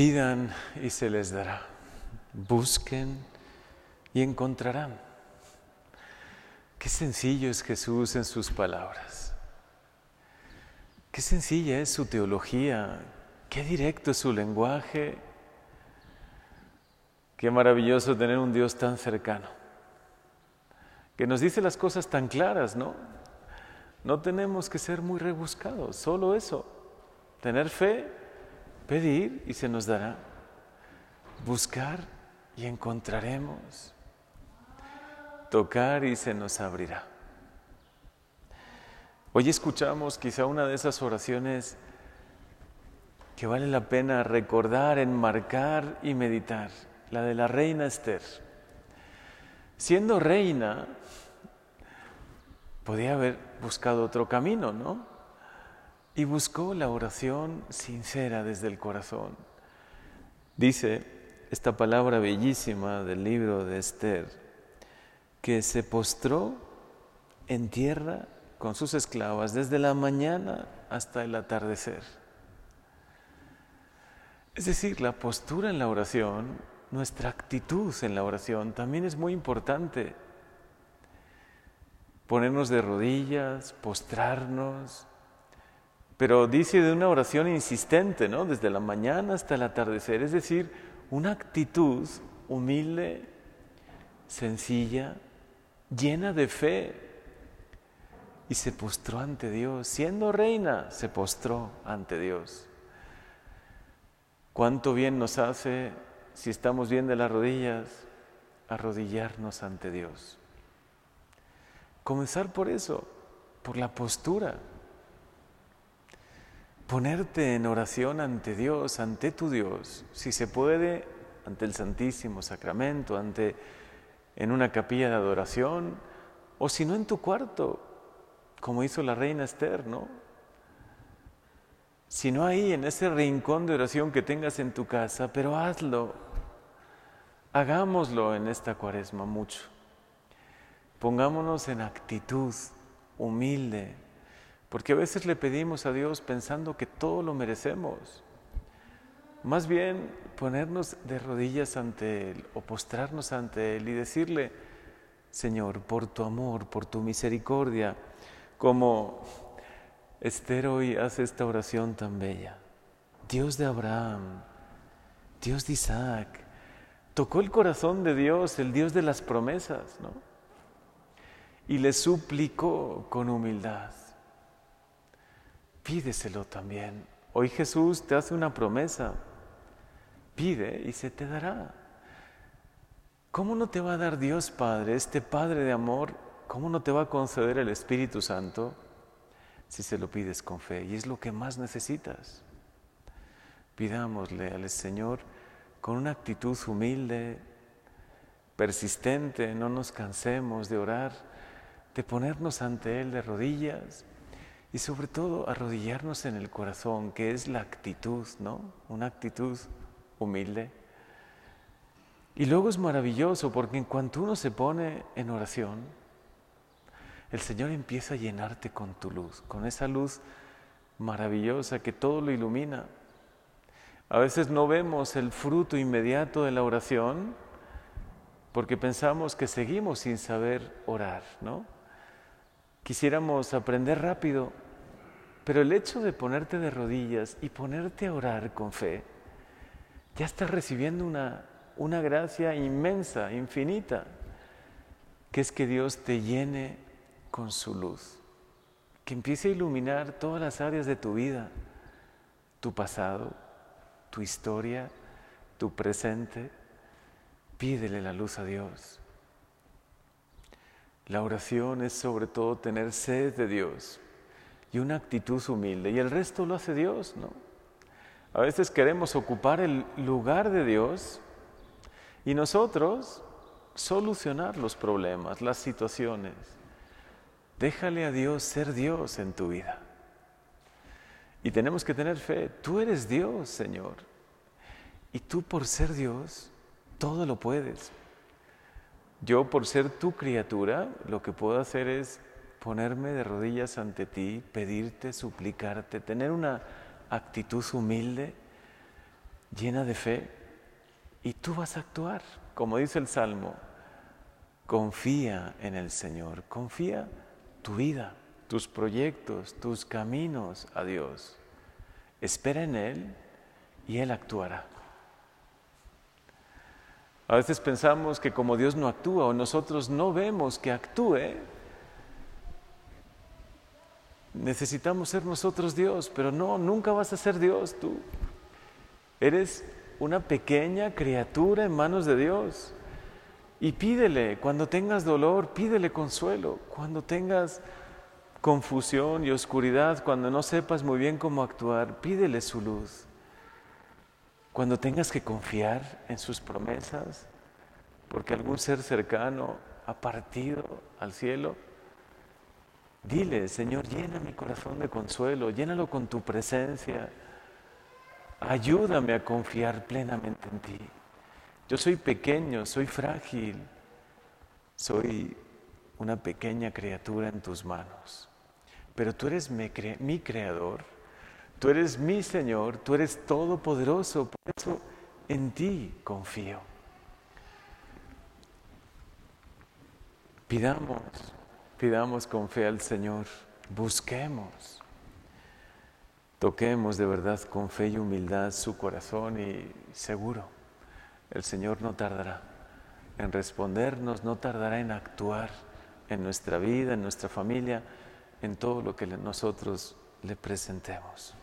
Pidan y se les dará. Busquen y encontrarán. Qué sencillo es Jesús en sus palabras. Qué sencilla es su teología. Qué directo es su lenguaje. Qué maravilloso tener un Dios tan cercano. Que nos dice las cosas tan claras, ¿no? No tenemos que ser muy rebuscados, solo eso. Tener fe pedir y se nos dará, buscar y encontraremos, tocar y se nos abrirá. Hoy escuchamos quizá una de esas oraciones que vale la pena recordar, enmarcar y meditar, la de la reina Esther. Siendo reina, podía haber buscado otro camino, ¿no? Y buscó la oración sincera desde el corazón. Dice esta palabra bellísima del libro de Esther, que se postró en tierra con sus esclavas desde la mañana hasta el atardecer. Es decir, la postura en la oración, nuestra actitud en la oración también es muy importante. Ponernos de rodillas, postrarnos, pero dice de una oración insistente, ¿no? Desde la mañana hasta el atardecer, es decir, una actitud humilde, sencilla, llena de fe. Y se postró ante Dios, siendo reina, se postró ante Dios. ¿Cuánto bien nos hace, si estamos bien de las rodillas, arrodillarnos ante Dios? Comenzar por eso, por la postura ponerte en oración ante Dios, ante tu Dios, si se puede, ante el Santísimo Sacramento, ante en una capilla de adoración, o si no en tu cuarto, como hizo la reina Esther, ¿no? Si no ahí, en ese rincón de oración que tengas en tu casa, pero hazlo, hagámoslo en esta cuaresma mucho. Pongámonos en actitud humilde, porque a veces le pedimos a Dios pensando que todo lo merecemos. Más bien ponernos de rodillas ante Él o postrarnos ante Él y decirle, Señor, por tu amor, por tu misericordia, como Esther hoy hace esta oración tan bella. Dios de Abraham, Dios de Isaac, tocó el corazón de Dios, el Dios de las promesas, ¿no? Y le suplicó con humildad pídeselo también. Hoy Jesús te hace una promesa. Pide y se te dará. ¿Cómo no te va a dar Dios Padre, este Padre de amor? ¿Cómo no te va a conceder el Espíritu Santo si se lo pides con fe? Y es lo que más necesitas. Pidámosle al Señor con una actitud humilde, persistente, no nos cansemos de orar, de ponernos ante Él de rodillas y sobre todo arrodillarnos en el corazón, que es la actitud, ¿no? Una actitud humilde. Y luego es maravilloso porque en cuanto uno se pone en oración, el Señor empieza a llenarte con tu luz, con esa luz maravillosa que todo lo ilumina. A veces no vemos el fruto inmediato de la oración porque pensamos que seguimos sin saber orar, ¿no? Quisiéramos aprender rápido, pero el hecho de ponerte de rodillas y ponerte a orar con fe, ya estás recibiendo una, una gracia inmensa, infinita, que es que Dios te llene con su luz, que empiece a iluminar todas las áreas de tu vida, tu pasado, tu historia, tu presente. Pídele la luz a Dios. La oración es sobre todo tener sed de Dios y una actitud humilde y el resto lo hace Dios, ¿no? A veces queremos ocupar el lugar de Dios y nosotros solucionar los problemas, las situaciones. Déjale a Dios ser Dios en tu vida. Y tenemos que tener fe. Tú eres Dios, Señor. Y tú por ser Dios, todo lo puedes. Yo por ser tu criatura, lo que puedo hacer es ponerme de rodillas ante ti, pedirte, suplicarte, tener una actitud humilde llena de fe y tú vas a actuar. Como dice el Salmo, confía en el Señor, confía tu vida, tus proyectos, tus caminos a Dios. Espera en Él y Él actuará. A veces pensamos que como Dios no actúa o nosotros no vemos que actúe, necesitamos ser nosotros Dios, pero no, nunca vas a ser Dios tú. Eres una pequeña criatura en manos de Dios. Y pídele, cuando tengas dolor, pídele consuelo. Cuando tengas confusión y oscuridad, cuando no sepas muy bien cómo actuar, pídele su luz. Cuando tengas que confiar en sus promesas, porque algún ser cercano ha partido al cielo, dile, Señor, llena mi corazón de consuelo, llénalo con tu presencia, ayúdame a confiar plenamente en ti. Yo soy pequeño, soy frágil, soy una pequeña criatura en tus manos, pero tú eres mi, creador Tú eres mi Señor, tú eres todopoderoso, por eso en ti confío. Pidamos, pidamos con fe al Señor, busquemos, toquemos de verdad con fe y humildad su corazón y seguro el Señor no tardará en respondernos, no tardará en actuar en nuestra vida, en nuestra familia, en todo lo que nosotros le presentemos.